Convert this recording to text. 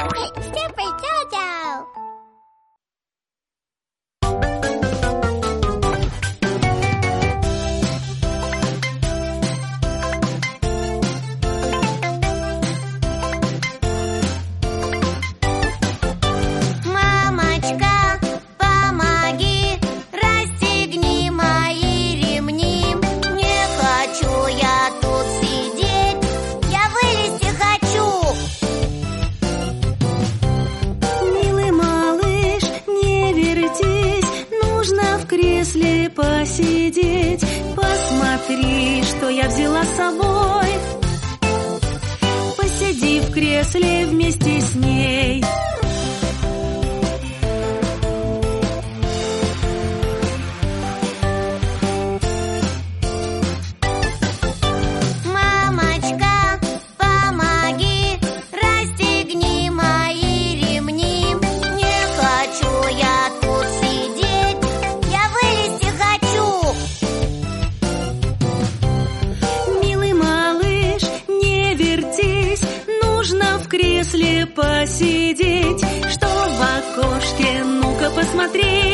Hey, посидеть. Посмотри, что я взяла с собой. Посиди в кресле вместе с если посидеть, что в окошке, ну-ка посмотреть.